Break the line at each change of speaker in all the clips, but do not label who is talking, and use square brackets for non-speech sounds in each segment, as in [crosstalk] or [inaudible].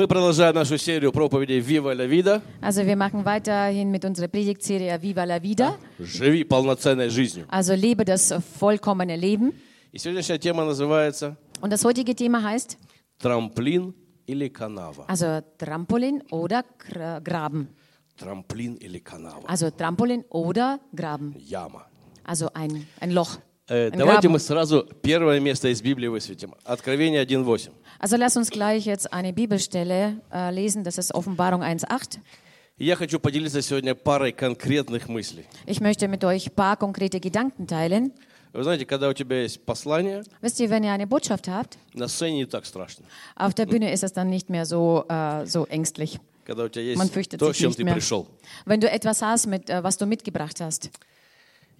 Мы продолжаем нашу серию проповедей «Viva la vida».
Also wir machen weiterhin mit unserer Predigtserie Viva la Vida.
Живи полноценной жизнью.
Also lebe das vollkommene Leben.
И сегодняшняя тема называется
Und das heutige Thema heißt
«Трамплин или канава».
also Trampolin oder Gra- Graben.
Трамплин или канава.
Also Trampolin oder Graben.
Яма.
Also ein, ein Loch.
Э,
Ein
Давайте
Graben.
мы сразу первое место из Библии высветим. Откровение 1.8.
Also lass uns gleich jetzt eine Bibelstelle äh, lesen. Das ist Offenbarung 1.8.
И я хочу поделиться сегодня парой конкретных мыслей.
Ich möchte mit euch ein paar konkrete Gedanken teilen.
Вы знаете, когда у тебя есть послание,
Wisst ihr, wenn ihr eine Botschaft habt,
на сцене не так страшно.
auf der Bühne ist es dann nicht mehr so, äh, so ängstlich.
Когда у тебя
Man
есть
fürchtet
то, с
sich
чем
nicht
ты
mehr.
пришел.
Wenn du etwas hast, mit, äh, was du mitgebracht hast.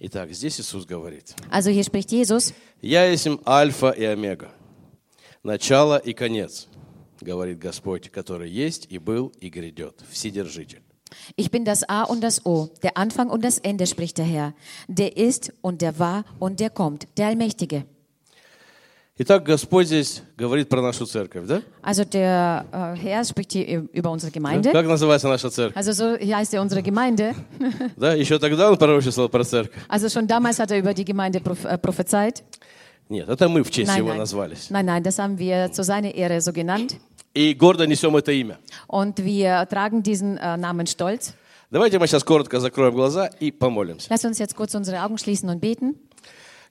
Итак, здесь Иисус говорит.
Also hier spricht Jesus,
«Я есть Альфа и Омега, начало и конец, говорит Господь, который есть и был и грядет, Вседержитель».
ich bin das A und das O, der Anfang und das Ende, spricht der Herr. Der ist und der war und der kommt, der Allmächtige.
Итак, Господь здесь говорит про нашу церковь, да?
Also der äh, Herr spricht hier über unsere Gemeinde.
Как называется наша церковь?
Also so heißt ja unsere Gemeinde.
Да, еще тогда он пророчествовал про церковь.
Also schon damals hat er über die Gemeinde proph äh, prophezeit.
Нет, это мы в честь
Nein,
его
nein.
назвались.
nein, nein, das haben wir zu seiner Ehre so genannt.
И гордо несем это имя.
Und wir tragen diesen äh, Namen stolz.
Давайте мы сейчас коротко закроем глаза и помолимся.
Lass uns jetzt kurz unsere Augen schließen und beten.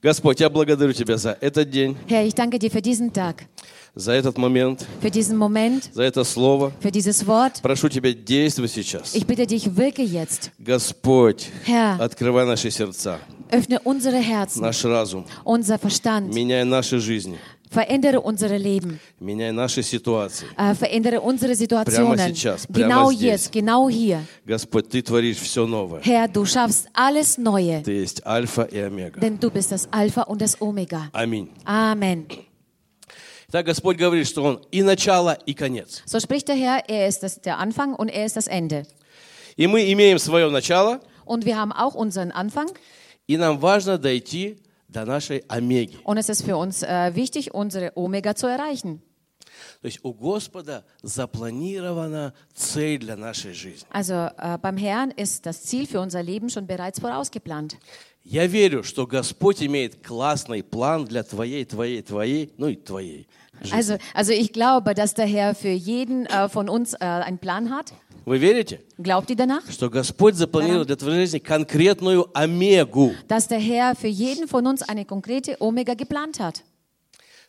Господь, я благодарю Тебя за этот день,
Herr, ich danke dir für diesen Tag,
за этот момент,
für diesen Moment,
за это слово.
für dieses Wort.
Прошу Тебя, действуй сейчас.
Ich bitte dich, wirke jetzt.
Господь,
Herr.
открывай наши сердца,
Öffne unsere Herzen,
наш разум,
unser Verstand.
меняй наши жизни,
Verändere unsere Leben.
меняй наши ситуации.
Äh, verändere unsere Situationen.
сейчас, прямо
Genau
здесь.
jetzt, genau hier.
Господь, Ты творишь все новое.
Herr, du schaffst alles Neue,
Ты есть Альфа и Омега.
denn du bist das Alpha und das Omega.
Аминь.
Amen.
Так Господь говорит, что Он и начало, и конец.
So spricht der Herr, er ist das, der Anfang und er ist das Ende.
И мы имеем свое начало,
Und wir haben auch unseren Anfang
и нам важно дойти до нашей Омеги.
und es ist für uns äh, wichtig, unsere Omega zu erreichen.
То есть у Господа запланирована цель для нашей жизни.
Also äh, beim Herrn ist das Ziel für unser Leben schon bereits vorausgeplant.
Я верю, что Господь имеет классный план для твоей, твоей, твоей, ну и твоей. жизни.
Also, also ich glaube, dass der Herr für jeden äh, von uns äh, einen Plan hat.
Вы верите,
Glaubt ihr danach?
что Господь запланировал для твоей жизни конкретную омегу?
Dass der Herr für jeden von uns eine konkrete Omega geplant hat.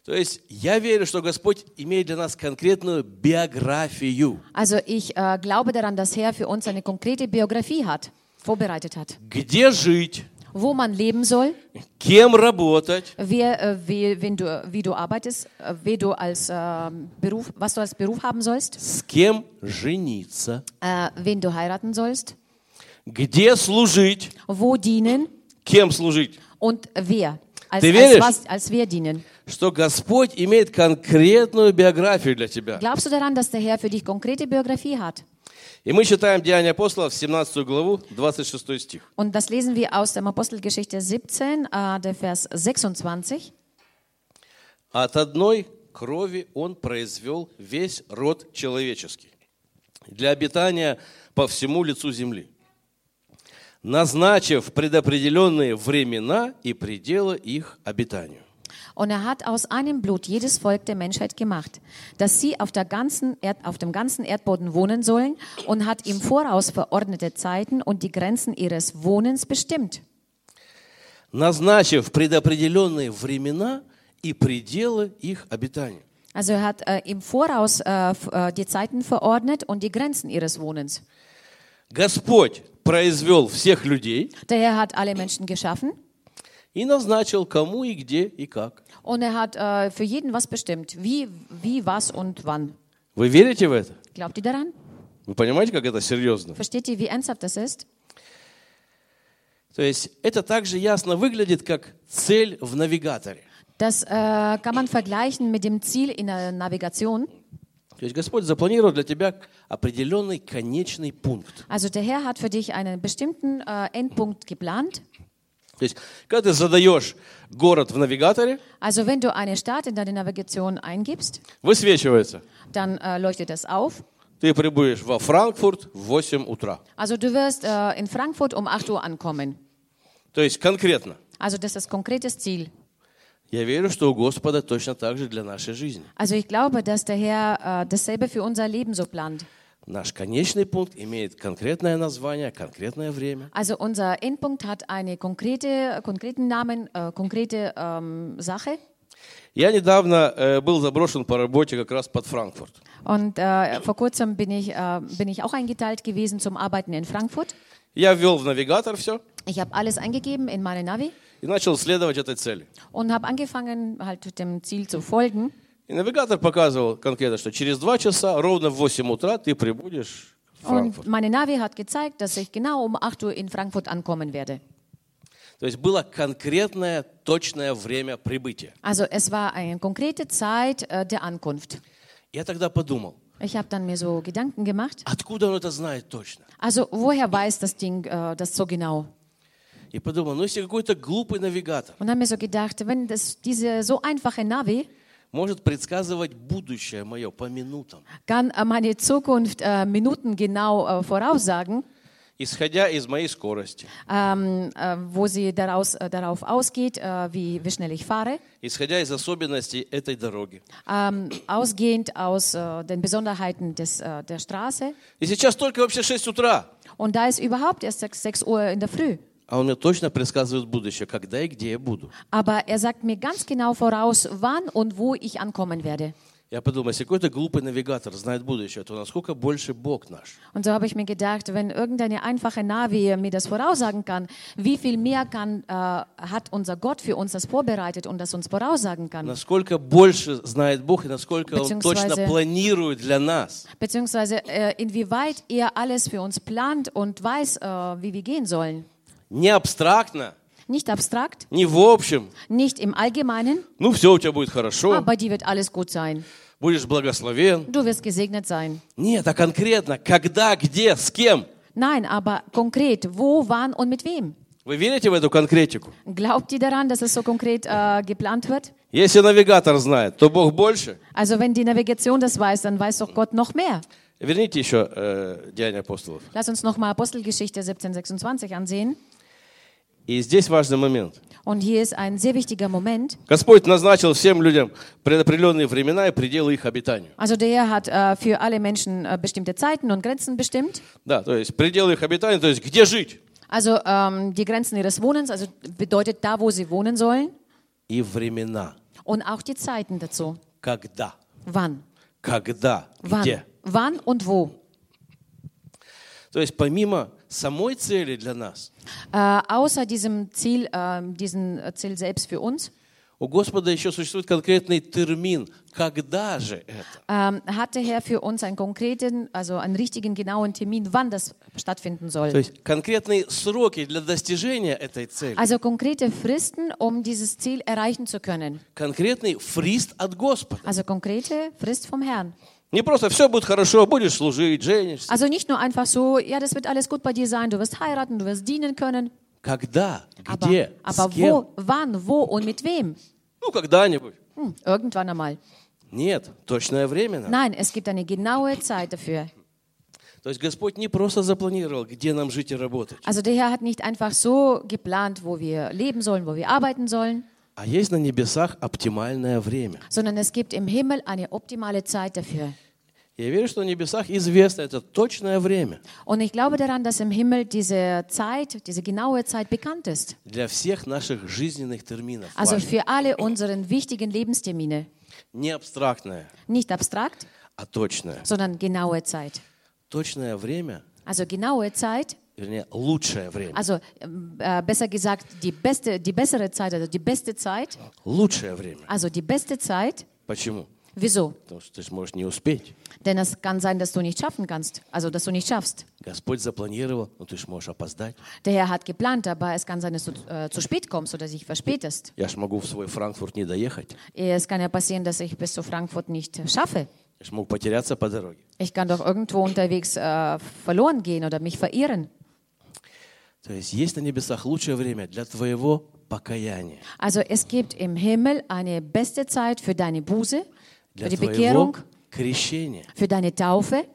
То есть я верю, что Господь имеет для нас конкретную биографию.
Also ich äh, glaube daran, dass Herr für uns eine konkrete Biografie hat, vorbereitet hat.
Где жить,
Wo man leben soll,
кем работать,
wer, äh, wie, wen du, wie du arbeitest, äh, wie du als ähm, Beruf, was du als Beruf haben sollst,
с кем жениться,
äh, wen du heiraten sollst,
где служить,
wo dienen
кем служить.
und wer. Als,
Ты
als,
веришь?
was, als wer dienen.
Что Господь имеет конкретную биографию для тебя.
Glaubst du daran, dass der Herr für dich konkrete Biografie hat?
И мы читаем Деяния апостолов, 17 главу, 26 стих.
Und das lesen wir aus der Apostelgeschichte 17, äh, der Vers 26.
От одной крови Он произвел весь род человеческий для обитания по всему лицу земли, назначив предопределенные времена и пределы их обитанию.
Und er hat aus einem Blut jedes Volk der Menschheit gemacht, dass sie auf, der ganzen Erd, auf dem ganzen Erdboden wohnen sollen und hat im Voraus verordnete Zeiten und die Grenzen ihres Wohnens bestimmt.
Назначив предопределенные времена и пределы их обитания.
Also er hat äh, im Voraus äh, f- äh, die Zeiten verordnet und die Grenzen ihres Wohnens.
Господь произвел всех людей
Der Herr hat alle Menschen geschaffen
И назначил, кому и где и как.
und er hat äh, für jeden was bestimmt, wie, wie, was und wann.
Вы верите в это?
Glaubt ihr daran?
Вы понимаете, как это серьезно?
Versteht ihr, wie ernsthaft das ist?
То есть это также ясно выглядит как цель в навигаторе.
Das äh, kann man vergleichen mit dem Ziel in der Navigation.
То есть Господь запланировал для тебя определенный конечный пункт.
Also der Herr hat für dich einen bestimmten äh, Endpunkt geplant.
То есть, когда ты задаешь город в навигаторе,
Also wenn du eine Stadt in deine Navigation eingibst,
высвечивается.
dann äh, leuchtet das auf.
Ты прибудешь во Франкфурт в 8 утра.
Also du wirst äh, in Frankfurt um 8 Uhr ankommen.
То есть конкретно.
Also das ist konkretes Ziel.
Я верю, что у Господа точно так же для нашей жизни.
Also ich glaube, dass der Herr äh, dasselbe für unser Leben so plant.
Наш конечный пункт имеет конкретное название, конкретное время.
Also unser Endpunkt hat eine konkrete, konkreten Namen, äh, konkrete ähm, Sache.
Я недавно э, был заброшен по работе как раз под Франкфурт.
Und äh, vor kurzem bin ich, äh, bin ich auch eingeteilt gewesen zum Arbeiten in Frankfurt.
Я ввел в навигатор все
Ich habe alles eingegeben in meine Navi
и начал следовать этой цели.
und habe angefangen, halt dem Ziel zu folgen.
И навигатор показывал конкретно, что через два часа, ровно в 8 утра, ты прибудешь в Франкфурт.
Und meine Navi hat gezeigt, dass ich genau um 8 Uhr in Frankfurt ankommen werde.
То есть было конкретное, точное время прибытия.
Also es war eine konkrete Zeit äh, der Ankunft.
Я тогда подумал,
Ich habe dann mir so Gedanken gemacht.
откуда он это знает точно?
Also woher weiß das Ding äh, das so genau?
И подумал, ну если какой-то глупый навигатор
Und habe mir so gedacht, wenn das, diese so einfache Navi
может предсказывать будущее мое по минутам,
kann äh, meine Zukunft äh, minutengenau äh, voraussagen,
исходя из моей скорости,
ähm, äh, wo sie daraus, äh, darauf ausgeht, äh, wie, wie schnell ich fahre,
исходя из особенностей этой дороги.
ähm, ausgehend aus äh, den Besonderheiten des, äh, der Straße.
И сейчас только вообще 6 утра,
Und da ist überhaupt erst 6, 6 Uhr in der Früh.
а он мне точно предсказывает будущее, когда и где я буду.
Aber er sagt mir ganz genau voraus, wann und wo ich ankommen werde.
Я подумал, если какой-то глупый навигатор знает будущее, то насколько больше Бог наш?
Und so habe ich mir gedacht, wenn irgendeine einfache Navi mir das voraussagen kann, wie viel mehr kann, äh, hat unser Gott für uns das vorbereitet und das uns voraussagen kann?
Насколько больше знает Бог и насколько Он
Beziehungsweise-
точно планирует для нас.
Beziehungsweise äh, inwieweit er alles für uns plant und weiß, äh, wie wir gehen sollen.
Не абстрактно,
Nicht abstrakt,
не в общем.
nicht im Allgemeinen,
Ну, все у тебя будет хорошо,
aber bei dir wird alles gut sein.
будешь благословен.
Du wirst gesegnet sein.
Нет, а конкретно, когда, где, с кем.
Nein, aber konkret, wo, wann und mit wem?
Вы верите в эту конкретику?
Glaubt ihr daran, dass es so konkret äh, geplant wird?
Если навигатор знает, то Бог больше.
Also wenn die Navigation das weiß, dann weiß doch Gott noch mehr.
Верните еще э, Деяния апостолов.
Lass uns nochmal Apostelgeschichte 1726 ansehen.
И здесь важный момент.
Und hier ist ein sehr wichtiger Moment.
Господь назначил всем людям предопределенные времена и пределы их обитанию.
Also der hat äh, für alle Menschen äh, bestimmte Zeiten und Grenzen bestimmt.
Да, то есть пределы их обитания, то есть где жить.
Also ähm, die Grenzen ihres Wohnens, also bedeutet da, wo sie wohnen sollen.
И времена.
Und auch die Zeiten dazu.
Когда?
Wann?
Когда?
Wann?
Где?
Wann und wo?
То есть помимо самой цели для нас,
Äh, außer diesem Ziel, äh, diesen äh, Ziel selbst für uns,
у Господа еще существует конкретный термин. Когда же это?
ähm, hat der Herr für uns einen konkreten, also einen richtigen, genauen Termin, wann das stattfinden
То
soll.
есть конкретные сроки для достижения этой цели.
Also konkrete Fristen, um dieses Ziel erreichen zu können.
Конкретный фрист от Господа.
Also konkrete Frist vom Herrn.
Не просто все будет хорошо, будешь служить, женишься.
Also nicht nur einfach so, ja, das wird alles gut bei dir sein, du wirst heiraten, du wirst dienen können.
Когда?
Aber,
Где?
aber
С кем?
wo, wann, wo und mit wem?
Ну, когда-нибудь.
Hm, irgendwann einmal.
Нет, точное время надо.
Nein, es gibt eine genaue Zeit dafür.
То есть Господь не просто запланировал, где нам жить и работать,
Also der Herr hat nicht einfach so geplant, wo wir leben sollen, wo wir arbeiten sollen,
а есть на небесах оптимальное время.
sondern es gibt im Himmel eine optimale Zeit dafür.
Я верю, что на небесах известно это точное время
Und ich glaube daran, dass im Himmel diese Zeit, diese genaue Zeit bekannt ist.
для всех наших жизненных терминов.
Also
Важно.
für alle unseren wichtigen Lebenstermine.
Не абстрактное,
Nicht abstrakt,
а точное.
sondern genaue Zeit.
Точное время,
Also genaue Zeit,
вернее, лучшее время.
also ähm, äh, besser gesagt die beste, die bessere Zeit, also die beste Zeit,
Лучшее время.
also die beste Zeit.
Почему?
Wieso?
Потому что ты же можешь не успеть.
Denn es kann sein, dass du nicht schaffen kannst, also dass du nicht schaffst.
Господь запланировал, но ты же можешь опоздать.
Der Herr hat geplant, aber es kann sein, dass du äh, zu spät kommst oder dich verspätest.
Я ж могу в свой Франкфурт не доехать.
Es kann ja passieren, dass ich bis zu Frankfurt nicht schaffe.
Я ж мог потеряться по дороге.
Ich kann doch irgendwo unterwegs äh, verloren gehen oder mich verirren.
То есть есть на небесах лучшее время для твоего покаяния,
Also es gibt im Himmel eine beste Zeit für deine Buße,
для
für die
твоего
Bekehrung,
крещения,
für deine Taufe,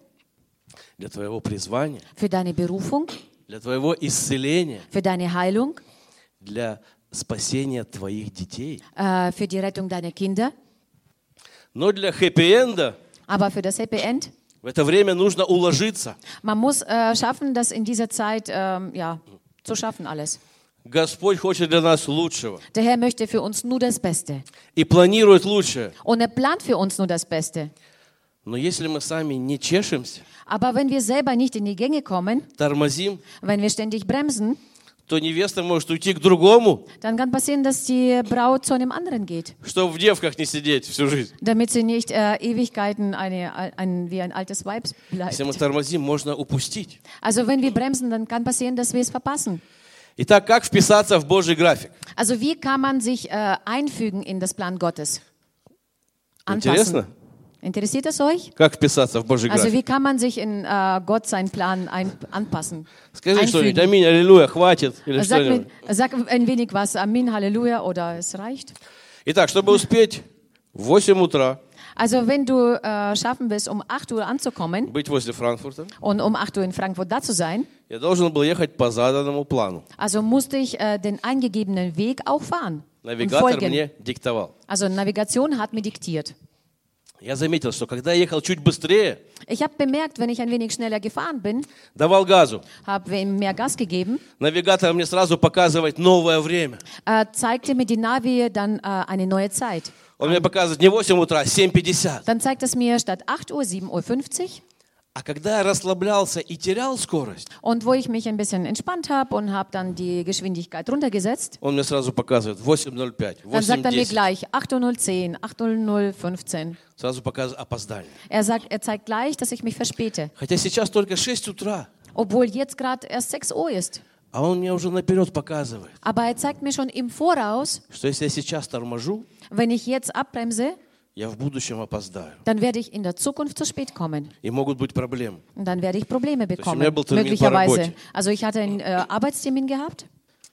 для твоего призвания,
für deine Berufung,
для твоего исцеления,
für deine Heilung,
для спасения твоих детей.
äh, für die Rettung deiner Kinder.
Но для хэппи-энда
Aber für das Happy End,
в это время нужно уложиться.
man muss äh, schaffen, das in dieser Zeit ähm, ja, zu schaffen alles.
Господь хочет для нас лучшего
Der Herr möchte für uns nur das Beste.
и планирует лучшее.
Und er plant für uns nur das Beste.
Но если мы сами не чешемся,
Aber wenn wir selber nicht in die Gänge kommen,
тормозим,
wenn wir ständig bremsen,
то невеста может уйти к другому,
dann kann passieren, dass die Braut zu einem anderen geht,
чтобы в девках не сидеть всю жизнь.
damit sie nicht äh, Ewigkeiten eine, ein, wie ein altes Weib bleibt.
Если мы тормозим, можно упустить.
Also wenn wir bremsen, dann kann passieren, dass wir es verpassen.
Итак, как вписаться в Божий график?
Also wie kann man sich äh, einfügen in das Plan Gottes?
Интересно?
Interessiert es euch?
Как вписаться в Божий
Also
график?
wie kann man sich in äh, Gott seinen Plan ein, anpassen?
Скажи что-нибудь,
einfügen?
аминь, аллилуйя, хватит. Или
Sag,
что-нибудь.
mir, sag ein wenig was, Amin, Halleluja oder es reicht.
Итак, чтобы успеть в 8 утра
Also wenn du äh, schaffen willst, um 8 Uhr anzukommen
быть возле Франкфурта,
und um 8 Uhr in Frankfurt da zu sein,
я должен был ехать по заданному плану.
also musste ich äh, den eingegebenen Weg auch fahren und
Навигатор
folgen.
мне диктовал.
Also Navigation hat mir diktiert.
Я заметил, что когда я ехал чуть быстрее,
Ich habe bemerkt, wenn ich ein wenig schneller gefahren bin,
давал газу,
habe ihm mehr Gas gegeben,
навигатор мне сразу показывает новое время.
äh, zeigte mir die Navi dann äh, eine neue Zeit.
Он мне показывает не 8 утра, а 7.50.
Dann zeigt es mir statt 8 Uhr 7.50 Uhr.
А когда я расслаблялся и терял скорость,
Und wo ich mich ein bisschen entspannt habe und habe dann die Geschwindigkeit runtergesetzt,
он мне сразу показывает 8.05,
dann sagt er mir
8.10.
gleich 8.010, 8.015.
Сразу показывает опоздание.
Er, sagt, er zeigt gleich, dass ich mich verspäte.
Хотя сейчас только 6 утра,
Obwohl jetzt gerade erst 6 Uhr ist.
а он мне уже наперед показывает,
Aber er zeigt mir schon im Voraus,
что если я сейчас торможу,
wenn ich jetzt abbremse,
я в будущем опоздаю.
dann werde ich in der Zukunft zu spät kommen.
И могут быть проблемы.
Und dann werde ich Probleme bekommen.
mir был termin по
Möglicherweise.
работе.
Also ich hatte einen äh, Arbeitstermin gehabt.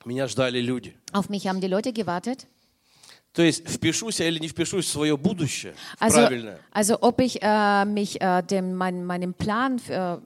Меня ждали люди.
Auf mich haben die Leute gewartet.
То есть впишусь я или не впишусь в свое будущее, в
Also,
правильное,
also ob ich äh, mich äh, dem, mein, meinem Plan, äh,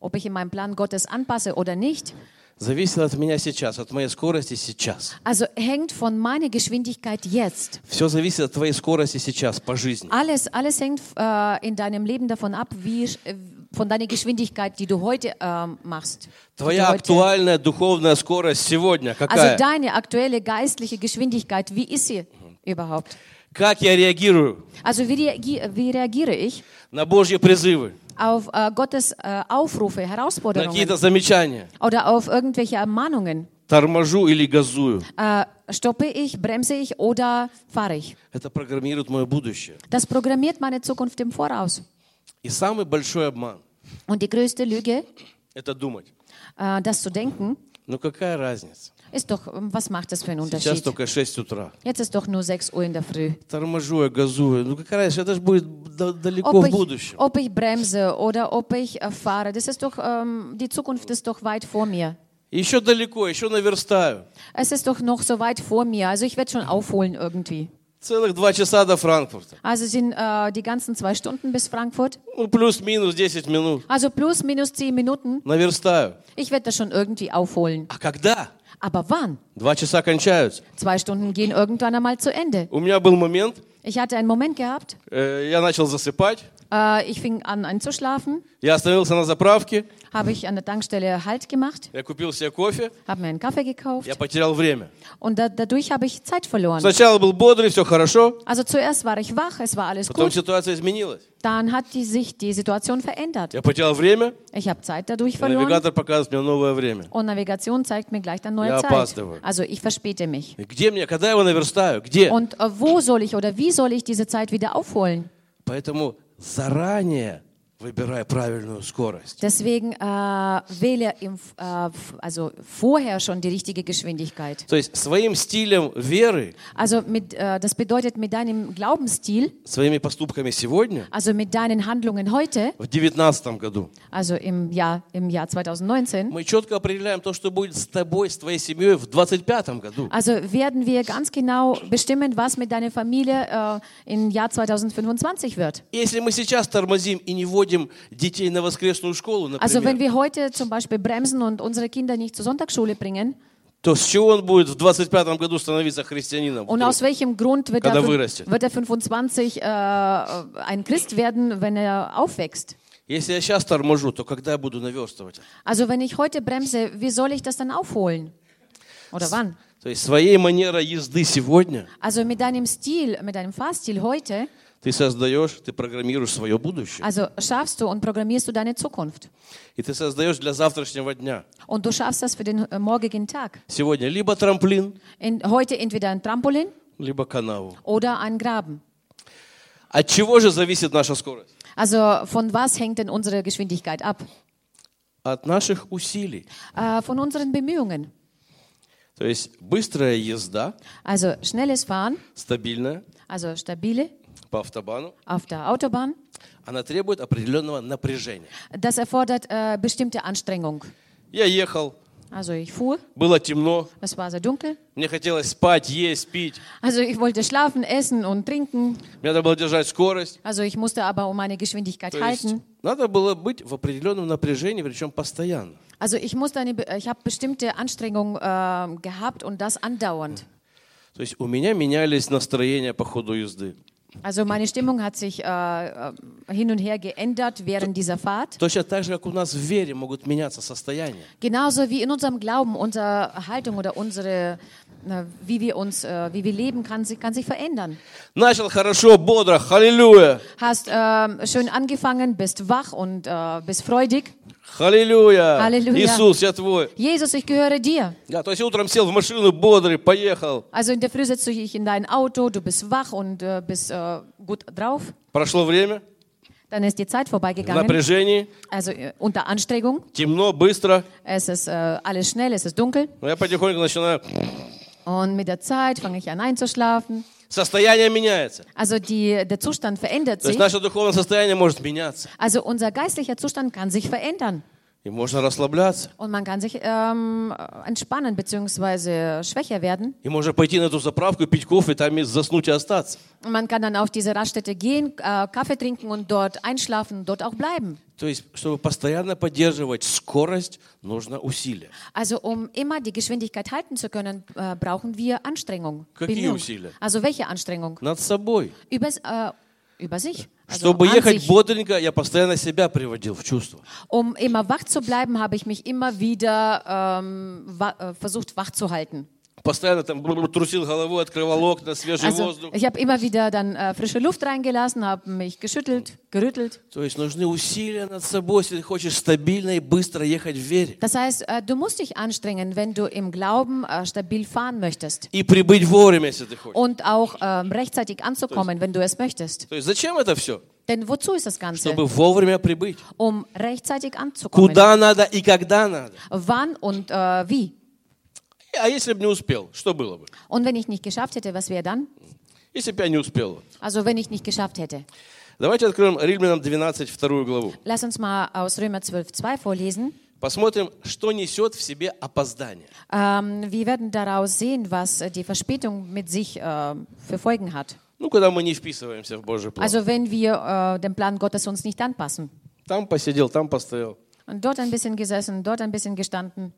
ob ich in meinem Plan Gottes anpasse oder nicht,
зависит от меня сейчас, от моей скорости сейчас.
also hängt von meiner Geschwindigkeit jetzt.
Все зависит от твоей скорости сейчас по жизни.
Alles, alles hängt äh, in deinem Leben davon ab, wie, äh, von deiner Geschwindigkeit, die du heute ähm, machst. Die
Твоя
du heute,
актуальная духовная скорость сегодня
also
какая?
deine aktuelle geistliche Geschwindigkeit, wie ist sie überhaupt?
Как я реагирую
Also wie, reagi wie reagiere ich
на Божьи призывы,
auf äh, Gottes äh, Aufrufe,
на
Herausforderungen
какие-то замечания?
oder auf irgendwelche Ermahnungen?
Торможу или газую?
Äh, stoppe ich, bremse ich oder fahre ich?
Это программирует мое будущее.
Das programmiert meine Zukunft im Voraus.
И самый большой обман
Und die größte Lüge, –
это думать.
äh, das zu denken,
Ну какая разница?
ist doch, ähm, was macht das für einen
Сейчас
Unterschied?
только 6 утра.
Jetzt ist doch nur 6 Uhr in der Früh.
Торможу я, газую. Ну какая разница? Это же будет да- далеко
Ob
в
ich,
будущем.
ob ich bremse oder ob ich äh, fahre, das ist doch, ähm, die Zukunft ist doch weit vor mir.
Еще далеко, еще наверстаю.
Es ist doch noch so weit vor mir. Also ich werde schon aufholen irgendwie.
Целых два часа до Франкфурта.
Also sind äh, die ganzen zwei Stunden bis Frankfurt.
Ну, плюс-минус 10 минут.
Also plus minus zehn Minuten.
Наверстаю.
Ich werde das schon irgendwie aufholen.
А когда?
Aber wann?
Два часа кончаются.
Zwei Stunden gehen irgendwann einmal zu Ende.
У меня был момент,
Ich hatte einen Moment gehabt.
э, я начал засыпать.
Äh, ich fing an einzuschlafen.
Я остановился на заправке,
Habe ich an der Tankstelle Halt gemacht.
я купил себе кофе,
Habe mir einen Kaffee gekauft.
я потерял время.
Und da, dadurch habe ich Zeit verloren.
Сначала был бодрый, все хорошо,
Also zuerst war ich wach, es war alles
потом
gut.
ситуация изменилась.
Dann hat die, sich die Situation verändert.
Я потерял время,
Ich habe Zeit dadurch
и
verloren.
навигатор показывает мне новое время.
Und Navigation zeigt mir gleich dann neue
Ja,
Zeit.
опаздываю.
Also ich verspäte mich.
И Где мне, когда я его наверстаю? Где?
Und äh, wo soll ich oder wie soll ich diese Zeit wieder aufholen?
Поэтому заранее
Deswegen äh, wähle im, äh, f- also vorher schon die richtige Geschwindigkeit.
То есть своим стилем веры,
Also mit, äh, das bedeutet mit deinem Glaubensstil,
своими поступками сегодня,
also mit deinen Handlungen heute,
в 2019 году,
also im Jahr, im Jahr 2019,
мы четко определяем то, что будет с тобой, с твоей семьей в 2025 году.
also werden wir ganz genau bestimmen, was mit deiner Familie äh, im Jahr 2025 wird.
Если мы сейчас тормозим и не вводим детей на воскресную школу,
Also wenn
например,
wir heute zum Beispiel bremsen und unsere Kinder nicht zur Sonntagsschule bringen,
то с чего он будет в 2025 году становиться христианином?
und aus welchem Grund wird
Когда
er,
вырастет.
wird er 25 äh, ein Christ werden, wenn er aufwächst?
Если я сейчас торможу, то когда я буду наверстывать?
Also wenn ich heute bremse, wie soll ich das dann aufholen? Oder wann?
То есть своей манерой езды сегодня
Also mit deinem Stil, mit deinem Fahrstil heute,
ты создаешь, ты программируешь свое будущее.
also schaffst du und programmierst du deine Zukunft.
И ты создаешь для завтрашнего дня.
Und du schaffst das für den äh, morgigen Tag.
Сегодня либо трамплин,
In, heute entweder ein Trampolin
либо канаву.
oder ein Graben.
От чего же зависит наша скорость?
Also von was hängt denn unsere Geschwindigkeit ab?
От наших усилий.
Äh, von unseren Bemühungen.
То есть быстрая езда,
Also schnelles Fahren,
стабильная
also stabile
по автобану,
auf der Autobahn,
она требует определенного напряжения.
das erfordert äh, bestimmte Anstrengung.
Я ехал,
Also ich fuhr,
было темно,
es war sehr dunkel.
мне хотелось спать, есть, пить.
Also ich wollte schlafen, essen und trinken.
Мне надо было держать скорость.
Also ich musste aber um meine Geschwindigkeit
То есть
halten.
надо было быть в определенном напряжении, причем постоянно.
Also ich musste eine, be- ich habe bestimmte Anstrengungen äh, gehabt und das andauernd.
То есть у меня менялись настроения по ходу езды.
Also meine Stimmung hat sich äh, äh, hin und her geändert während dieser Fahrt.
Точно так же, как у нас в вере могут меняться состояния.
Genauso wie in unserem Glauben unsere Haltung oder unsere, äh, wie wir uns, äh, wie wir leben, kann sich, kann sich verändern.
Начал хорошо, бодро, аллилуйя,
Hast ähm, schön angefangen, bist wach und äh, bist freudig.
аллилуйя,
Аллилуйя.
Иисус, я твой.
Jesus, ich gehöre dir.
Да, то есть утром сел в машину бодрый, поехал.
Also in der Früh setzt du dich in dein Auto, du bist wach und äh, bist äh, gut drauf.
Прошло время,
Dann ist die Zeit
в
vorbeigegangen.
напряжении,
Also äh, unter Anstrengung.
темно, быстро.
Es ist äh, alles schnell, es ist dunkel.
Но я потихоньку начинаю...
Und mit der Zeit fange ich an einzuschlafen.
Состояние меняется.
Also die, der Zustand verändert
То есть
sich.
наше духовное состояние может меняться.
Also unser geistlicher Zustand kann sich verändern.
И можно расслабляться.
Und man kann sich ähm, entspannen bzw. schwächer werden.
И можно пойти на эту заправку, и пить кофе, там и заснуть и остаться.
Und man kann dann auf diese Raststätte gehen, äh, Kaffee trinken und dort einschlafen und dort auch bleiben.
То есть, чтобы постоянно поддерживать скорость, нужно усилие.
Also um immer die Geschwindigkeit halten zu können, äh, brauchen wir Anstrengung.
Какие
Bemühung.
усилия?
Also welche Anstrengung?
Над собой.
Über, äh, über sich. Also
Чтобы
an
ехать
sich.
бодренько, я постоянно себя приводил в чувство.
Um immer wach zu bleiben, habe ich mich immer wieder ähm, wa äh, versucht, wach zu halten.
Постоянно там бру-бру, трусил головой, открывал окна, свежий
Also
воздух.
ich habe immer wieder dann äh, frische Luft reingelassen, habe mich geschüttelt, gerüttelt.
То есть нужны усилия над собой, если ты хочешь стабильно и быстро ехать в вере.
Das heißt, äh, du musst dich anstrengen, wenn du im Glauben äh, stabil fahren möchtest.
И прибыть вовремя, если ты хочешь.
Und auch ähm, rechtzeitig anzukommen, wenn du es möchtest.
То есть зачем это все?
Denn wozu ist das Ganze?
Чтобы вовремя прибыть.
Um rechtzeitig anzukommen.
Куда надо и когда надо.
Wann und äh, wie?
А если бы не успел, что было бы?
Und wenn ich nicht geschafft hätte, was wäre dann?
Если бы я не успел.
Also wenn ich nicht geschafft hätte.
Давайте откроем Римлянам 12, вторую главу.
Lass uns mal aus Römer 12, 2 vorlesen.
Посмотрим, что несет в себе опоздание.
Ähm, wir werden daraus sehen, was äh, die Verspätung mit sich äh, für Folgen hat.
Ну, когда мы не вписываемся в Божий план.
Also wenn wir äh, dem Plan Gottes uns nicht anpassen.
Там посидел, там постоял.
Und dort ein bisschen gesessen, dort ein bisschen gestanden.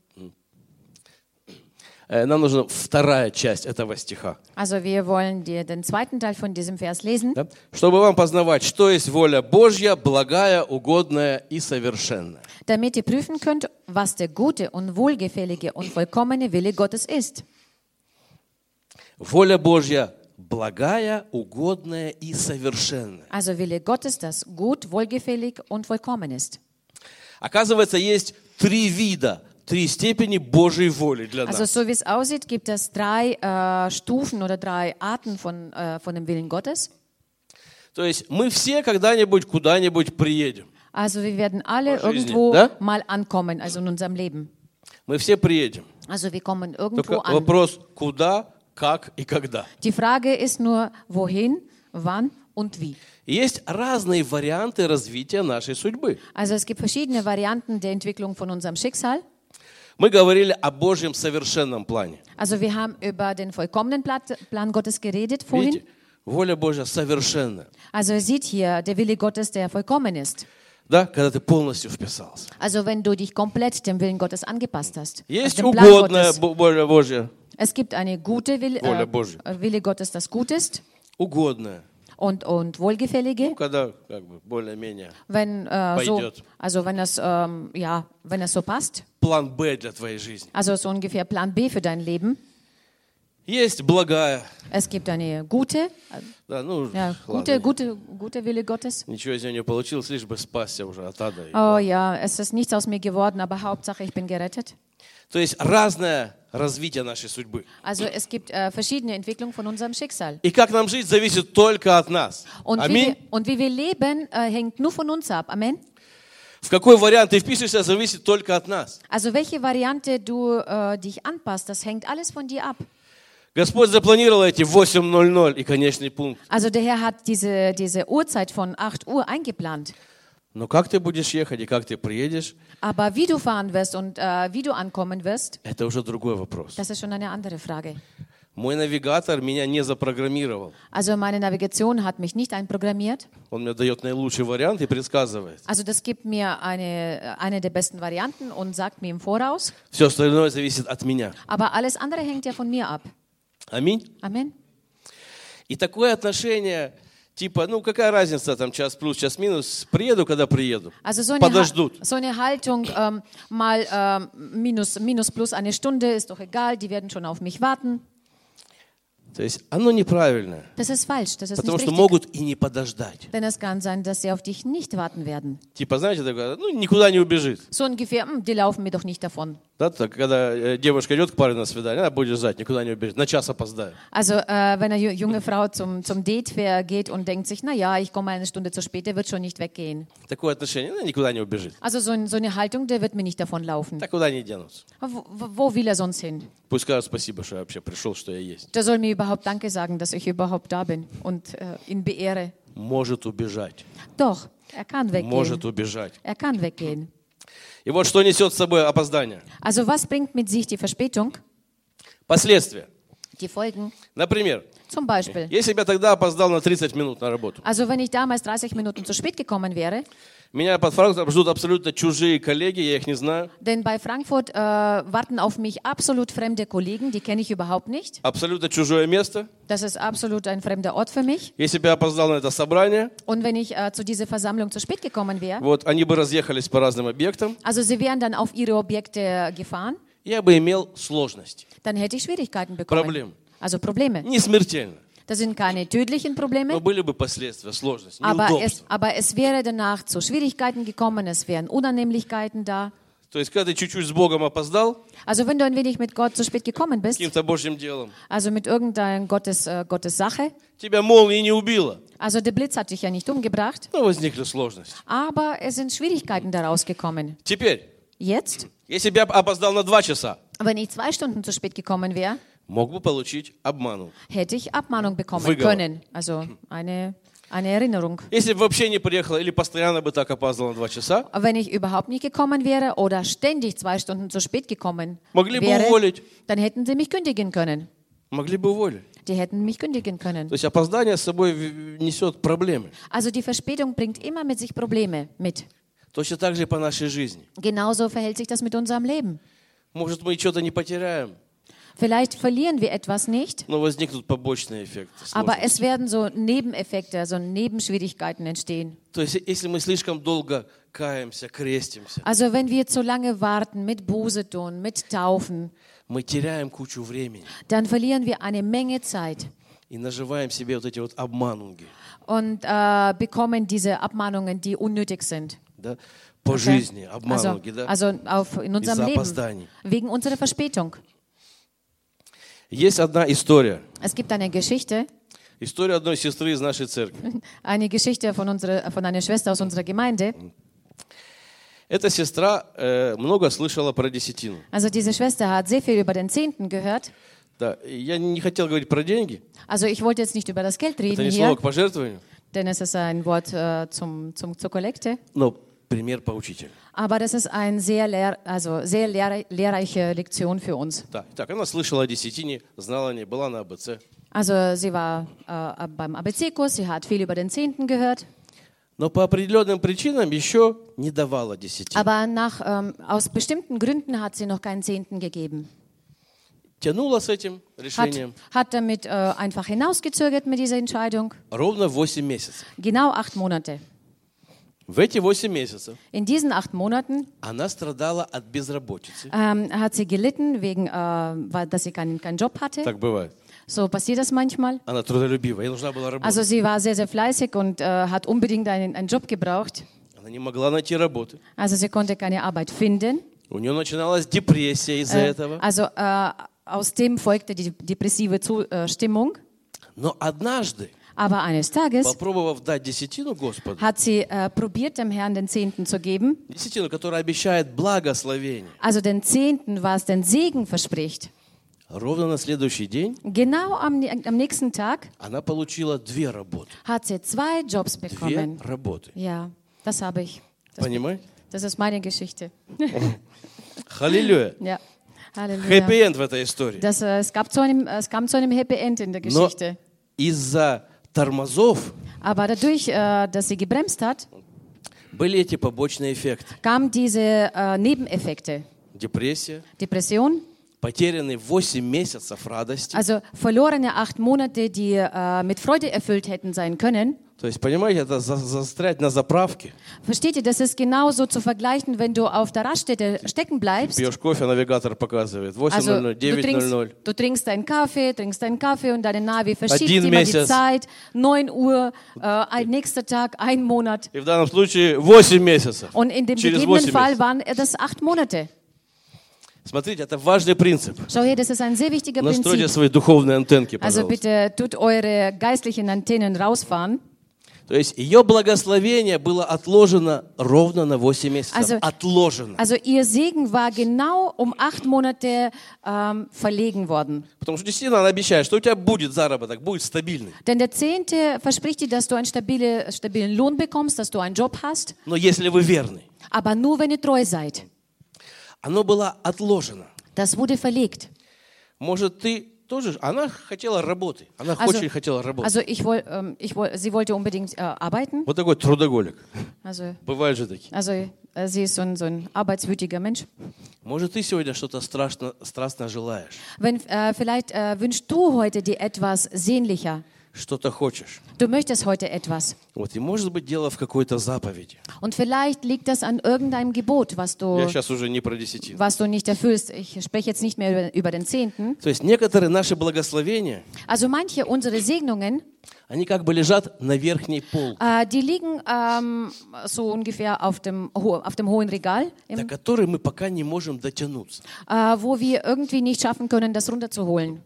Э, Нам нужна вторая часть этого стиха.
Also wir wollen dir den zweiten Teil von diesem Vers lesen,
да? Чтобы вам познавать, что есть воля Божья, благая, угодная и совершенная.
damit ihr prüfen könnt, was der gute und wohlgefällige und vollkommene Wille Gottes ist.
Воля Божья благая, угодная и совершенная.
Also Wille Gottes, das gut, wohlgefällig und vollkommen ist.
Оказывается, есть три вида, три степени Божьей воли для
Also
нас.
so wie es aussieht, gibt es drei äh, Stufen oder drei Arten von, äh, von dem Willen Gottes.
То есть мы все когда-нибудь куда-нибудь приедем.
Also wir werden alle
По жизни,
irgendwo
да?
mal ankommen, also in unserem Leben.
Мы все приедем.
Also wir kommen irgendwo
Только
an.
вопрос, куда, как и когда.
Die Frage ist nur, wohin, wann und wie.
И Есть разные варианты развития нашей судьбы.
Also es gibt verschiedene Varianten der Entwicklung von unserem Schicksal.
Мы говорили о Божьем совершенном плане.
Also wir haben über den vollkommenen Pla- Plan Gottes geredet vorhin.
Видите? Воля Божья совершенна.
Also ihr seht hier, der Wille Gottes, der vollkommen ist.
Да, когда ты полностью вписался.
Also wenn du dich komplett dem Willen Gottes angepasst hast.
Есть
also
угодная воля Божья,
Es gibt eine gute Wille, äh. Wille Gottes, das gut ist
угодная.
und, und wohlgefällige.
Ну, когда как бы более-менее
Wenn, äh, so,
Пойдет.
also wenn das, ähm, ja, wenn das so passt.
план Б для твоей жизни.
Also so ungefähr Plan B für dein Leben.
Есть благая.
Es gibt eine gute,
Да, ну,
ja,
ладно,
gute, gute, gute Wille Gottes.
Ничего из нее не получилось, лишь бы спасся уже от ада.
Oh ja, es ist nichts aus mir geworden, aber Hauptsache ich bin gerettet.
То есть разное развитие нашей судьбы.
Also es gibt äh, verschiedene Entwicklungen von unserem Schicksal.
И как нам жить, зависит только от нас.
Und wie, wir,
Аминь.
und wie wir leben, äh, hängt nur von uns ab. Amen.
В какой вариант ты впишешься, зависит только от нас.
Also welche Variante du äh, dich anpasst, das hängt alles von dir ab.
Господь запланировал эти 8.00 и конечный пункт.
Also der Herr hat diese, diese Uhrzeit von 8 Uhr eingeplant.
Но как ты будешь ехать и как ты приедешь,
Aber wie du fahren wirst und äh, wie du ankommen wirst,
это уже другой вопрос.
das ist schon eine andere Frage.
Мой навигатор меня не запрограммировал.
Also meine Navigation hat mich nicht einprogrammiert.
Он мне дает наилучший вариант и предсказывает.
Also das gibt mir eine, eine der besten Varianten und sagt mir im Voraus.
Все остальное зависит от меня.
Aber alles andere hängt ja von mir ab.
Аминь.
Amen.
И такое отношение, типа, ну какая разница, там час плюс, час минус, приеду, когда приеду.
Also so eine,
Подождут.
Ha- so eine Haltung, ähm, mal ähm, minus, minus plus eine Stunde, ist doch egal, die werden schon auf mich warten.
То есть оно неправильное,
Das ist falsch, das ist
потому
nicht
что
richtig.
могут и не подождать.
Denn es kann sein, dass sie auf dich nicht warten werden.
Типа, знаете, такое, ну никуда не убежит.
So ungefähr, hm, die laufen mir doch nicht davon.
Да, так, когда э, девушка идет к парню на свидание, она будет ждать, никуда не убежит. На час опоздаю.
Also äh, wenn eine ju- junge Frau zum, zum Date fair geht und denkt sich, na ja, ich komme eine Stunde zu spät, der wird schon nicht weggehen.
Такое отношение, ну, никуда не убежит.
Also so, ein, so eine Haltung, der wird mir nicht davonlaufen.
Так куда они денутся?
Wo, wo wo will er sonst hin?
Пусть скажут спасибо, что я вообще пришел, что я есть.
Der soll mir überhaupt Danke sagen, dass ich überhaupt da bin und äh, ihn beehre.
Может убежать.
Doch, er kann weggehen.
Может убежать.
Er kann weggehen.
И вот что несет с собой опоздание.
Also was bringt mit sich die Verspätung?
Последствия.
Die Folgen.
Например,
Zum Beispiel.
если бы я тогда опоздал на 30 минут на работу,
Also wenn ich damals 30 Minuten zu spät gekommen wäre,
меня под Франкфуртом ждут абсолютно чужие коллеги, я их не знаю,
denn bei Frankfurt äh, warten auf mich absolut fremde Kollegen, die kenne ich überhaupt nicht.
абсолютно чужое место.
Das ist absolut ein fremder Ort für mich.
Если бы я опоздал на это собрание,
Und wenn ich äh, zu dieser Versammlung zu spät gekommen wäre,
вот они бы разъехались по разным объектам,
also sie wären dann auf ihre Objekte gefahren,
я бы имел сложности.
dann hätte ich Schwierigkeiten bekommen.
Problem.
Also Probleme.
Не смертельно,
Das sind keine tödlichen Probleme. Aber es, aber es wäre danach zu Schwierigkeiten gekommen, es wären Unannehmlichkeiten da. Also wenn du ein wenig mit Gott zu spät gekommen bist, also mit irgendeiner Gottes, äh, Gottes Sache, also der Blitz hat dich ja nicht umgebracht, aber es sind Schwierigkeiten daraus gekommen. Jetzt, wenn ich zwei Stunden zu spät gekommen wäre,
мог бы получить обману.
hätte ich Abmahnung bekommen
Выговор.
können. Also eine, eine Erinnerung.
Если бы вообще не приехал или постоянно бы так опаздывал на два часа,
Wenn ich überhaupt nicht gekommen wäre oder ständig zwei Stunden zu spät gekommen
Могли бы
wäre,
уволить.
dann hätten sie mich kündigen können.
могли бы уволить.
Die hätten mich kündigen können.
То есть опоздание с собой в- несет проблемы.
Also die Verspätung bringt immer mit sich Probleme mit.
Точно так же и по нашей жизни.
Genauso verhält sich das mit unserem Leben.
Может, мы что-то не потеряем,
Vielleicht verlieren wir etwas nicht,
но возникнут побочные эффекты.
aber
сложности.
es werden so Nebeneffekte, so Nebenschwierigkeiten entstehen.
То есть, если мы слишком долго каемся, крестимся,
Also wenn wir zu lange warten mit Buße tun, mit Taufen,
мы теряем кучу времени
dann verlieren wir eine Menge Zeit
и наживаем себе вот эти вот обманунги
und äh, bekommen diese Abmahnungen, die unnötig sind.
да, по
Okay?
жизни,
Also,
обманунги, да.
also auf, in unserem
Из-за
Leben,
опозданий.
wegen unserer Verspätung.
Есть одна история.
Es gibt eine Geschichte,
История одной сестры из нашей церкви. [laughs]
eine Geschichte von, unserer, von einer Schwester aus unserer Gemeinde.
Эта сестра э, много слышала про десятину.
Also diese Schwester hat sehr viel über den Zehnten gehört.
Да, и я не хотел говорить про деньги.
Also ich wollte jetzt nicht über das Geld
Это
reden
не слово
hier,
к пожертвованию,
denn es ist ein Wort äh, zum, zum, zur Kollekte.
но пример поучитель.
Aber das ist eine sehr, lehr, also sehr lehr, lehrreiche Lektion für uns.
Да, так, она слышала о десятине, знала о ней, была на АБЦ.
Also sie war äh, beim ABC-Kurs, sie hat viel über den Zehnten gehört,
Но по определенным причинам еще не давала десятину.
aber nach, ähm, aus bestimmten Gründen hat sie noch keinen Zehnten gegeben.
Тянула с этим
Hat,
решением
hat damit äh, einfach hinausgezögert mit dieser Entscheidung.
ровно 8 месяцев.
Genau acht Monate.
В эти 8 месяцев
In diesen acht Monaten
она страдала от безработицы.
ähm, hat sie gelitten, wegen, äh, weil, dass sie keinen, keinen Job hatte.
Так бывает.
So passiert das manchmal.
Она трудолюбивая, ей нужна была работа.
Also sie war sehr, sehr fleißig und äh, hat unbedingt einen, einen Job gebraucht.
Она не могла найти работы.
Also sie konnte keine Arbeit finden.
У нее начиналась депрессия из-за
Äh,
этого.
also äh, aus dem folgte die depressive Zu äh, Stimmung.
Но однажды,
Aber eines Tages
попробовав дать десятину Господу,
hat sie äh, probiert, dem Herrn den Zehnten zu geben.
десятину, которая обещает благословение,
Also den Zehnten, was den Segen verspricht.
ровно на следующий день
Genau am, am nächsten Tag
она получила две работы.
hat sie zwei Jobs
Две
bekommen.
работы.
Ja, das habe ich. Das,
Понимаете?
das ist meine Geschichte. [laughs]
Халилюя. [laughs]
Ja, Halleluja.
Хэппи-энд в этой истории.
Das, äh, es, gab zu einem, es kam zu einem Happy End in der
Но
Geschichte.
из-за тормозов
Aber dadurch, äh, dass sie gebremst hat,
были эти побочные эффекты.
kamen diese äh, Nebeneffekte.
Депрессия,
Depression,
потерянные 8 месяцев радости.
also verlorene acht Monate, die äh, mit Freude erfüllt hätten sein können.
То есть, понимаете, это за- застрять на заправке.
Versteht ihr, das ist genauso zu vergleichen, wenn du auf der Raststätte stecken bleibst.
Пьешь кофе, навигатор показывает. 8.00,
Also du trinkst,
9.00.
du trinkst deinen Kaffee, trinkst deinen Kaffee und deine Navi verschiebt
Один
immer die
месяц.
Zeit. 9 Uhr, äh, ein nächster Tag, ein Monat.
И в данном случае 8 месяцев.
Und in dem
Через
gegebenen
8
Fall
месяцев.
waren das acht Monate.
Смотрите, это важный принцип.
Schau her, das ist ein sehr wichtiger
Настройте
Prinzip.
свои духовные антенки,
Also
пожалуйста.
bitte tut eure geistlichen Antennen rausfahren.
То есть ее благословение было отложено ровно на 8 месяцев.
Also-
отложено.
Also ihr Segen war genau um acht Monate ähm, verlegen worden.
Потому что действительно она обещает, что у тебя будет заработок, будет стабильный.
Denn der Zehnte verspricht dir, dass du einen stabile, stabilen Lohn bekommst, dass du einen Job hast,
Но если вы верны,
aber nur wenn ihr treu seid.
Оно было отложено.
Das wurde verlegt.
Может, ты тоже... Она хотела работы. Она
Also,
очень хотела работать.
also ich woll, ähm, ich woll, sie wollte unbedingt äh, arbeiten.
Вот такой трудоголик.
Also,
Бывают же такие.
also äh, sie ist so ein, so ein arbeitswütiger Mensch.
Может, ты сегодня что-то страшно, страстно желаешь,
Wenn, äh, vielleicht äh, wünschst du heute dir etwas sehnlicher.
что-то хочешь.
Du möchtest heute etwas.
Вот, и может быть дело в какой-то заповеди.
Und vielleicht liegt das an irgendeinem Gebot, was du,
Я сейчас уже не про десятину.
was du nicht erfüllst. Ich spreche jetzt nicht mehr über, über den Zehnten.
То есть некоторые наши благословения,
Also manche unsere Segnungen,
они как бы lежат на верхней полке,
äh, die liegen ähm, so ungefähr auf dem, ho- auf dem hohen Regal,
до
im,
которой мы пока не можем дотянуться.
äh, wo wir irgendwie nicht schaffen können, das runterzuholen.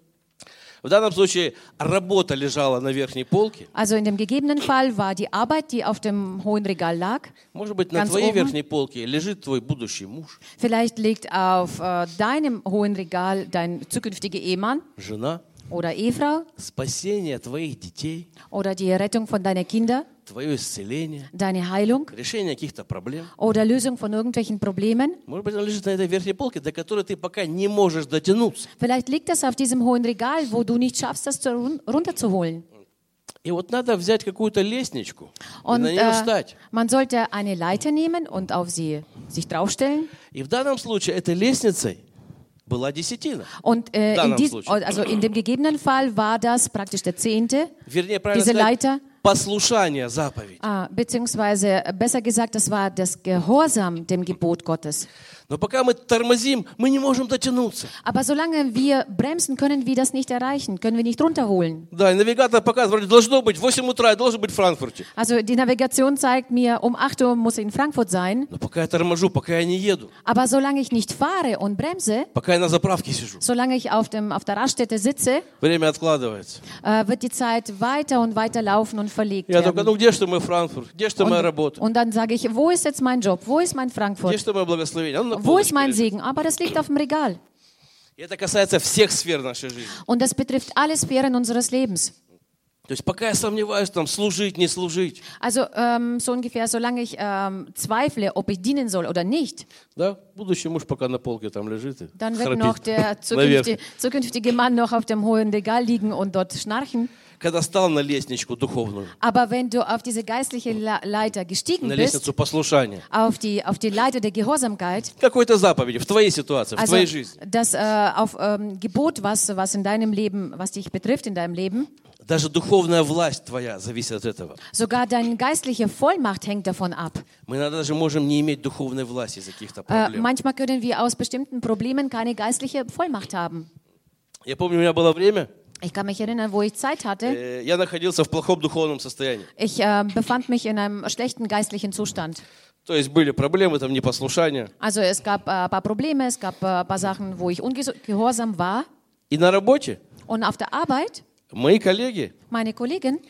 В данном случае работа лежала на верхней полке.
Also in dem gegebenen Fall war die Arbeit, die auf dem hohen Regal lag.
Может быть, на твоей
oben.
верхней полке лежит твой будущий муж,
Vielleicht liegt auf äh, deinem hohen Regal dein zukünftiger Ehemann
жена,
oder Ehefrau
спасение твоих детей,
oder die Rettung von deinen Kindern,
твое исцеление,
deine Heilung
решение каких-то проблем.
oder Lösung von irgendwelchen Problemen.
Может быть, она лежит на этой верхней полке, до которой ты пока не можешь дотянуться.
Vielleicht liegt das auf diesem hohen Regal, wo du nicht schaffst, das zu, run- runterzuholen.
И вот надо взять какую-то лестничку и
Und
на нее
äh,
встать.
man sollte eine Leiter nehmen und auf sie sich draufstellen.
И в данном случае этой лестницей была десятина.
Und äh, in,
Данном
dies,
случае.
also in dem gegebenen Fall war das praktisch der Zehnte,
Вернее, правильно
diese
сказать,
Leiter,
послушание заповедь.
ah, beziehungsweise äh, besser gesagt, das war das Gehorsam dem Gebot Gottes.
Но пока мы тормозим, мы не можем дотянуться.
Aber solange wir bremsen, können wir das nicht erreichen, können wir nicht runterholen.
Да, и навигатор показывает, вроде должно быть, в 8 утра я должен быть в Франкфурте.
Also die Navigation zeigt mir, um 8 Uhr muss ich in Frankfurt sein.
Но пока я торможу, пока я не еду,
Aber solange ich nicht fahre und bremse,
пока я на заправке сижу,
solange ich auf, dem, auf der Raststätte sitze,
время откладывается.
äh, wird die Zeit weiter und weiter laufen und verlegt
Я только,
werden.
ну где что мой Франкфурт? Где что моя
Und,
работа?
und dann sage ich, wo ist jetzt mein Job? Wo ist mein
Где
Frankfurt?
что мое благословение? Оно на
Wo ist
полочке
mein
лежит.
Segen? Aber das liegt auf dem Regal.
И это касается всех сфер нашей жизни.
Und das betrifft alle Sphären unseres Lebens.
То есть пока я сомневаюсь, там, служить, не служить,
Also ähm, so ungefähr, solange ich ähm, zweifle, ob ich dienen soll oder nicht,
да, будущий муж пока на полке там лежит и
dann wird
храпит
noch der [laughs]
наверх.
zukünftige, zukünftige Mann noch auf dem hohen Regal liegen und dort schnarchen.
Когда стал на лестничку духовную,
Aber wenn du auf diese geistliche La- Leiter gestiegen
на
bist,
лестницу послушания,
auf die, auf die Leiter der Gehorsamkeit,
какой-то заповеди в твоей ситуации, в
also
твоей жизни,
das äh, auf ähm, Gebot, was, was in deinem Leben, was dich betrifft in deinem Leben,
даже духовная власть твоя зависит от этого.
sogar deine geistliche Vollmacht hängt davon ab.
Мы иногда даже можем не иметь духовной власти из-за каких-то
Äh,
проблем.
manchmal können wir aus bestimmten Problemen keine geistliche Vollmacht haben.
Я помню, у меня было время,
Ich kann mich erinnern, wo ich Zeit hatte.
э, я находился в плохом духовном состоянии.
Ich äh, befand mich in einem schlechten geistlichen Zustand.
То есть были проблемы, там непослушание.
Also es gab äh, ein paar Probleme, es gab äh, ein paar Sachen, wo ich ungehorsam war.
И на работе
Und auf der Arbeit,
мои коллеги,
meine Kollegen,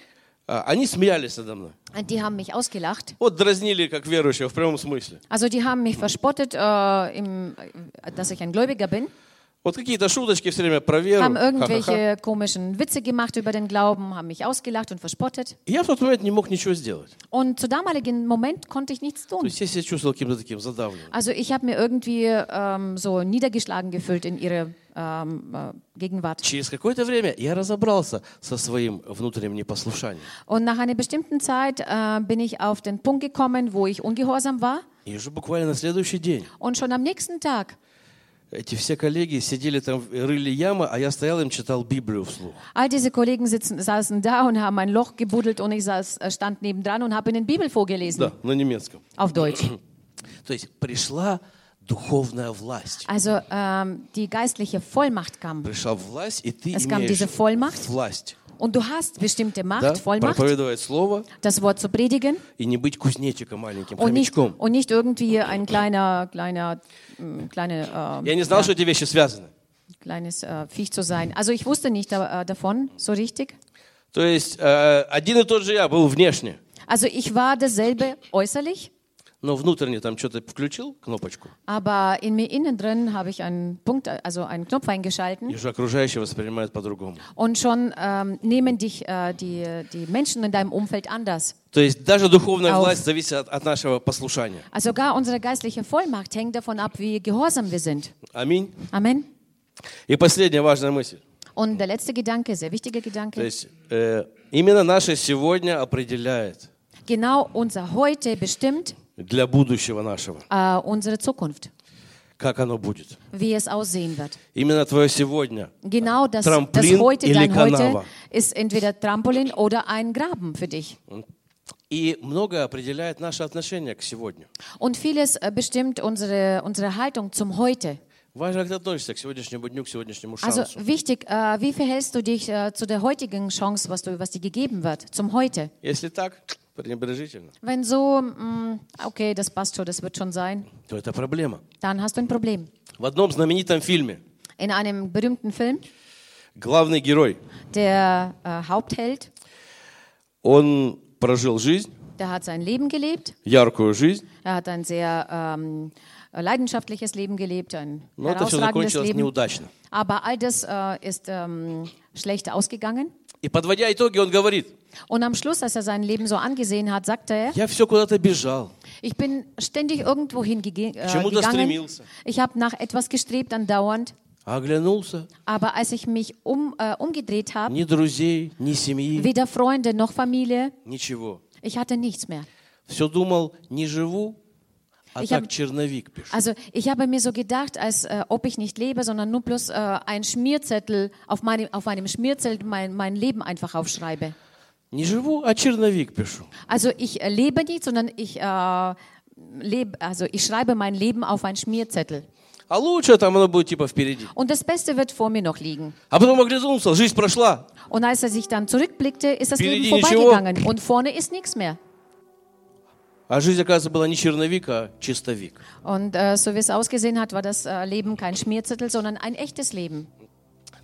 а, они смеялись надо мной.
die haben mich ausgelacht.
Вот дразнили как верующего в прямом смысле.
Also die haben mich verspottet, äh, im, äh, dass ich ein Gläubiger bin,
Вот какие-то шуточки все время про веру.
haben
Ха-ха-ха.
irgendwelche komischen Witze gemacht über den Glauben, haben mich ausgelacht und verspottet.
И Я в тот момент не мог ничего сделать.
Und zu damaligen Moment konnte ich nichts
То
tun.
есть я себя чувствовал каким-то таким задавленным.
Also ich habe mir irgendwie ähm, so niedergeschlagen gefühlt in ihre ähm, äh, Gegenwart.
Через какое-то время я разобрался со своим внутренним непослушанием.
Und nach einer bestimmten Zeit äh, bin ich auf den Punkt gekommen, wo ich ungehorsam war.
И уже буквально на следующий день
Und schon am nächsten Tag,
эти все коллеги сидели там, рыли ямы, а я стоял им читал Библию вслух.
all diese Kollegen sitzen, saßen da und haben ein Loch gebuddelt und ich saß, äh, stand nebendran und habe ihnen Bibel vorgelesen.
Да, на немецком.
Auf Deutsch. [clears throat]
То есть пришла духовная власть.
Also ähm, die geistliche Vollmacht kam.
Пришла власть, и ты
Es kam
имеешь
diese Vollmacht.
власть.
Und du hast bestimmte Macht,
Да?
Vollmacht,
Проповедовать слово
das Wort zu predigen
и не быть кузнечиком маленьким,
und nicht,
хомячком.
und nicht irgendwie ein kleiner, kleiner, mm, kleine, äh,
Я не знал,
ja,
что эти вещи связаны.
kleines äh, Viech zu sein. Also ich wusste nicht da, äh, davon so richtig.
То есть э, один и тот же я был внешне,
Also ich war dasselbe äußerlich,
но внутренне там что-то включил, кнопочку,
aber in mir innen drin habe ich einen Punkt, also einen Knopf eingeschalten
и уже окружающие воспринимают по-другому.
und schon ähm, nehmen dich äh, die, die Menschen in deinem Umfeld anders.
То есть даже духовная
Auf.
власть зависит от, от нашего послушания.
Also sogar unsere geistliche Vollmacht hängt davon ab, wie gehorsam wir sind.
Аминь.
Amen.
И последняя важная мысль.
Und der letzte Gedanke, sehr wichtiger
То
Gedanke,
есть э, именно наше сегодня определяет
genau unser Heute bestimmt
для будущего нашего,
äh, unsere Zukunft,
как оно будет.
wie es aussehen wird.
Именно твое сегодня.
Genau das, das
Trampolin
Heute,
или
dein Heute,
Kanava.
ist entweder Trampolin oder ein Graben für dich.
И многое определяет наше отношение к сегодня.
Und vieles äh, bestimmt unsere, unsere Haltung zum Heute.
Важно, как ты относишься к сегодняшнему дню, к сегодняшнему
Also
шансу.
wichtig, äh, wie verhältst du dich äh, zu der heutigen Chance, was, du, was dir gegeben wird, zum Heute?
Если так, пренебрежительно,
wenn so, mm, okay, das passt schon, das wird schon sein, dann hast du ein Problem. In einem berühmten Film, der äh, Hauptheld, der hat sein Leben gelebt, er hat ein sehr ähm, leidenschaftliches Leben gelebt, ein herausragendes Leben, aber all das äh, ist ähm, schlecht ausgegangen.
И подводя итоги, он говорит,
Und am Schluss, als er sein Leben so angesehen hat, sagte er,
я все куда-то бежал,
ich bin ständig irgendwo hingege- äh,
чему-то
gegangen.
стремился,
Ich habe nach etwas gestrebt, andauernd.
а оглянулся,
Aber als ich mich um, äh, umgedreht habe,
ни друзей, ни семьи,
weder Freunde noch Familie,
ничего.
ich hatte nichts mehr.
Все думал, не живу, а
Ich
так
hab-
черновик пишу.
Also ich habe mir so gedacht, als äh, ob ich nicht lebe, sondern nur bloß äh, ein Schmierzettel auf meinem, auf einem Schmierzettel mein, mein Leben einfach aufschreibe.
Не живу, а черновик пишу.
Also ich äh, lebe nicht, sondern ich äh, lebe, also ich schreibe mein Leben auf einen Schmierzettel.
А лучше там оно будет типа впереди.
Und das Beste wird vor mir noch liegen.
А потом оглянулся, жизнь прошла.
Und als er sich dann zurückblickte, ist das
Впереди
Leben
ничего.
vorbeigegangen und vorne ist nichts mehr.
А жизнь, оказывается, была не черновик, а чистовик.
Und äh, so wie es ausgesehen hat, war das äh, Leben kein Schmierzettel, sondern ein echtes Leben.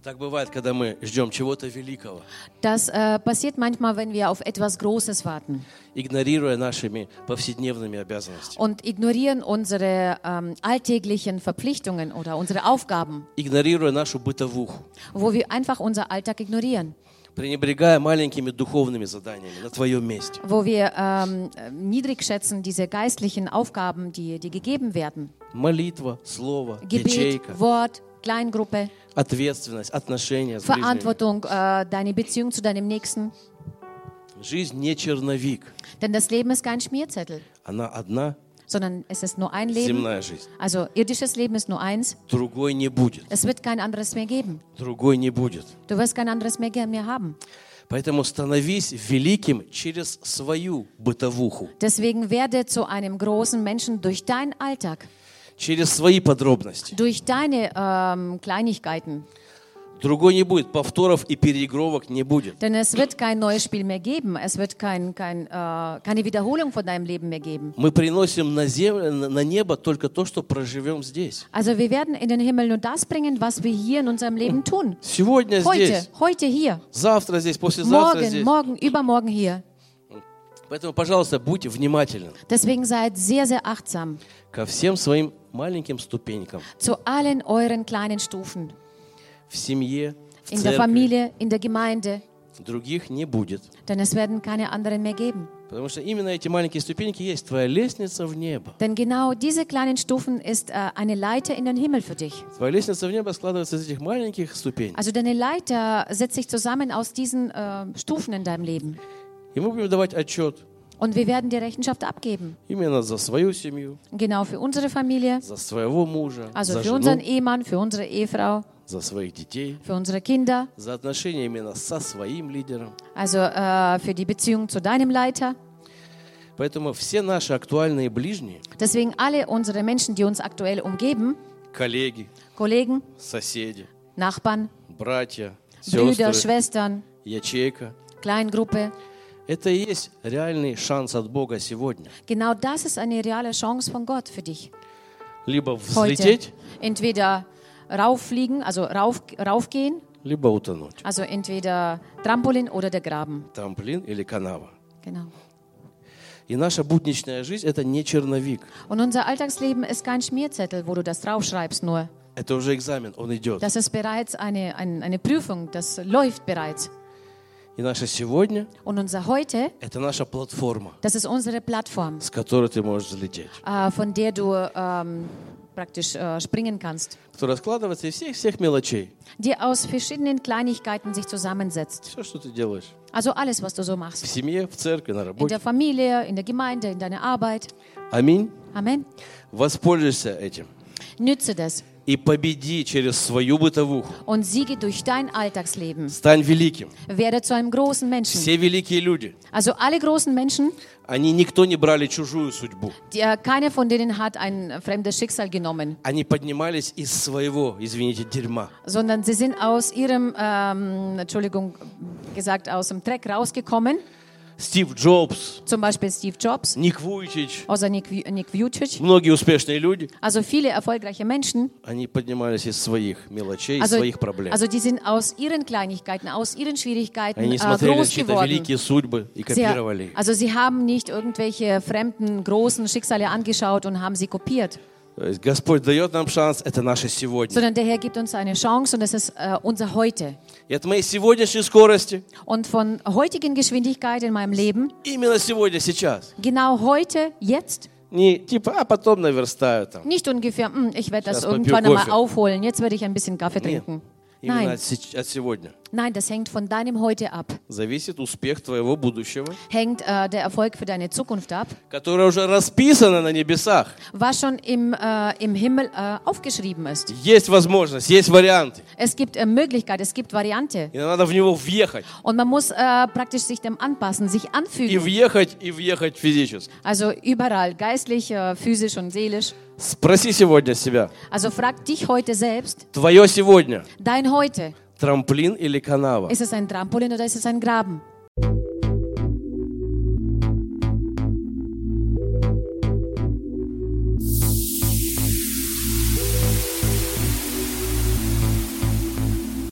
Так бывает, когда мы ждем чего-то великого,
Das äh, passiert manchmal, wenn wir auf etwas Großes warten
игнорируя нашими повседневными обязанностями,
und ignorieren unsere ähm, alltäglichen Verpflichtungen oder unsere Aufgaben,
игнорируя нашу бытовуху,
wo wir einfach unser Alltag ignorieren,
пренебрегая маленькими духовными заданиями на твоем месте.
wo wir ähm, niedrig schätzen diese geistlichen Aufgaben, die, die gegeben werden.
Молитва, слово,
Gebet,
ячейка,
Wort, Kleingruppe,
ответственность, отношения с ближними.
Verantwortung, äh, deine Beziehung zu deinem Nächsten.
Жизнь не черновик,
Denn das Leben ist kein Schmierzettel,
она одна,
sondern es ist nur ein Leben.
земная жизнь.
Also irdisches Leben ist nur eins.
Другой не будет,
Es wird kein anderes mehr geben.
другой не будет.
Du wirst kein anderes mehr, mehr haben.
Поэтому становись великим через свою бытовуху,
Deswegen werde zu einem großen Menschen durch deinen Alltag,
через свои подробности.
durch deine ähm, Kleinigkeiten.
Другой не будет, повторов и переигровок не будет.
Denn es wird kein neues Spiel mehr geben. Es wird kein, kein, äh, keine Wiederholung von deinem Leben mehr geben.
Мы приносим на, землю, на небо только то, что проживем здесь.
Also wir werden in den Himmel nur das bringen, was wir hier in unserem Leben tun.
Сегодня
Heute,
здесь,
heute hier.
завтра здесь, послезавтра
Morgen,
здесь.
morgen, übermorgen hier.
Поэтому, пожалуйста, будьте внимательны
Deswegen seid sehr, sehr achtsam
ко всем своим маленьким ступенькам
zu allen euren kleinen Stufen.
в семье, в
In der
церкви.
Familie, in der Gemeinde.
Других не будет.
Denn es werden keine anderen mehr geben.
Потому что именно эти маленькие ступеньки есть твоя лестница в небо.
Denn genau diese kleinen Stufen ist äh, eine Leiter in den Himmel für dich.
Твоя лестница в небо складывается из этих маленьких ступенек.
Also deine Leiter setzt sich zusammen aus diesen äh, Stufen in deinem Leben.
И мы будем давать отчет
Und wir werden dir Rechenschaft abgeben.
именно за свою семью,
Genau für unsere Familie,
за своего мужа,
also
за
für unseren
жену,
Ehemann, für unsere Ehefrau,
За своих детей,
für unsere Kinder,
за отношения именно со своим лидером.
also äh, für die Beziehung zu deinem Leiter.
Поэтому все наши актуальные ближние,
Deswegen alle unsere Menschen, die uns aktuell umgeben,
коллеги,
Kollegen,
соседи,
Nachbarn,
братья,
Brüder,
сестры,
Schwestern,
ячейка,
Kleingruppe,
это и есть реальный шанс от Бога сегодня.
genau das ist eine reale Chance von Gott für dich.
Либо
Heute.
взлететь,
Entweder rauffliegen, also rauf, raufgehen,
либо утонуть.
also entweder Trampolin oder der Graben.
Трамплин или канава.
Genau.
И наша будничная жизнь – это не черновик.
Und unser Alltagsleben ist kein Schmierzettel, wo du das draufschreibst nur.
Это уже экзамен, он идет.
Das ist bereits eine, ein, eine Prüfung, das läuft bereits.
И наше сегодня
Und unser Heute, –
это наша платформа,
das ist unsere Plattform,
с которой ты можешь взлететь.
äh, von der du ähm, praktisch äh, springen kannst,
Которая складывается из всех-всех мелочей.
die aus verschiedenen Kleinigkeiten sich zusammensetzt.
Все, что ты делаешь.
Also alles, was du so
В
machst.
семье, в церкви, на
In
работе.
der Familie, in der Gemeinde, in deiner Arbeit.
Аминь.
Amen.
Воспользуйся этим.
Nütze das
И победи через свою бытовуху.
und siege durch dein Alltagsleben.
Стань великим.
Werde zu einem großen Menschen.
Все великие люди,
Also alle großen Menschen,
они никто не брали чужую судьбу.
äh, keiner von denen hat ein fremdes Schicksal genommen,
Они поднимались из своего, извините, дерьма.
sondern sie sind aus ihrem, ähm, Entschuldigung gesagt, aus dem Dreck rausgekommen.
Стив Джобс,
Zum Beispiel Steve Jobs,
Ник Вуйчич,
außer Nick, Vu- Nick Vujicic.
многие успешные люди,
Also viele erfolgreiche Menschen.
они поднимались из своих мелочей, из
Also,
своих проблем.
also die sind aus ihren Kleinigkeiten, aus ihren Schwierigkeiten
Они
äh,
смотрели на
groß
чьи-то
geworden.
великие судьбы и
Sie,
копировали их.
also sie haben nicht irgendwelche fremden, großen Schicksale angeschaut und haben sie kopiert,
То есть Господь дает нам шанс, это наше сегодня.
sondern der Herr gibt uns eine Chance und das ist äh, unser Heute.
И от моей сегодняшней скорости,
Und von heutigen Geschwindigkeit in meinem Leben,
именно сегодня, сейчас,
genau heute, jetzt,
не типа, а потом наверстаю там.
nicht ungefähr, "Hm, ich werde das
Сейчас попью
irgendwann einmal
кофе."
aufholen, jetzt werde ich ein bisschen Kaffee
Нет,
trinken.
именно
Nein,
от, сеч- от сегодня.
nein, das hängt von deinem Heute ab.
Зависит успех твоего будущего,
Hängt äh, der Erfolg für deine Zukunft ab,
которое уже расписано на небесах.
was schon im, äh, im Himmel äh, aufgeschrieben ist.
Есть возможность, есть варианты.
Es gibt äh, Möglichkeit, es gibt Variante.
И надо в него въехать.
Und man muss äh, praktisch sich dem anpassen, sich
И
anfügen.
въехать, и въехать физически.
Also überall, geistlich, äh, physisch und seelisch.
Спроси сегодня себя.
Also frag dich heute selbst,
Твое сегодня
dein Heute,
трамплин или канава?
ist es ein Trampolin oder ist es ein Graben?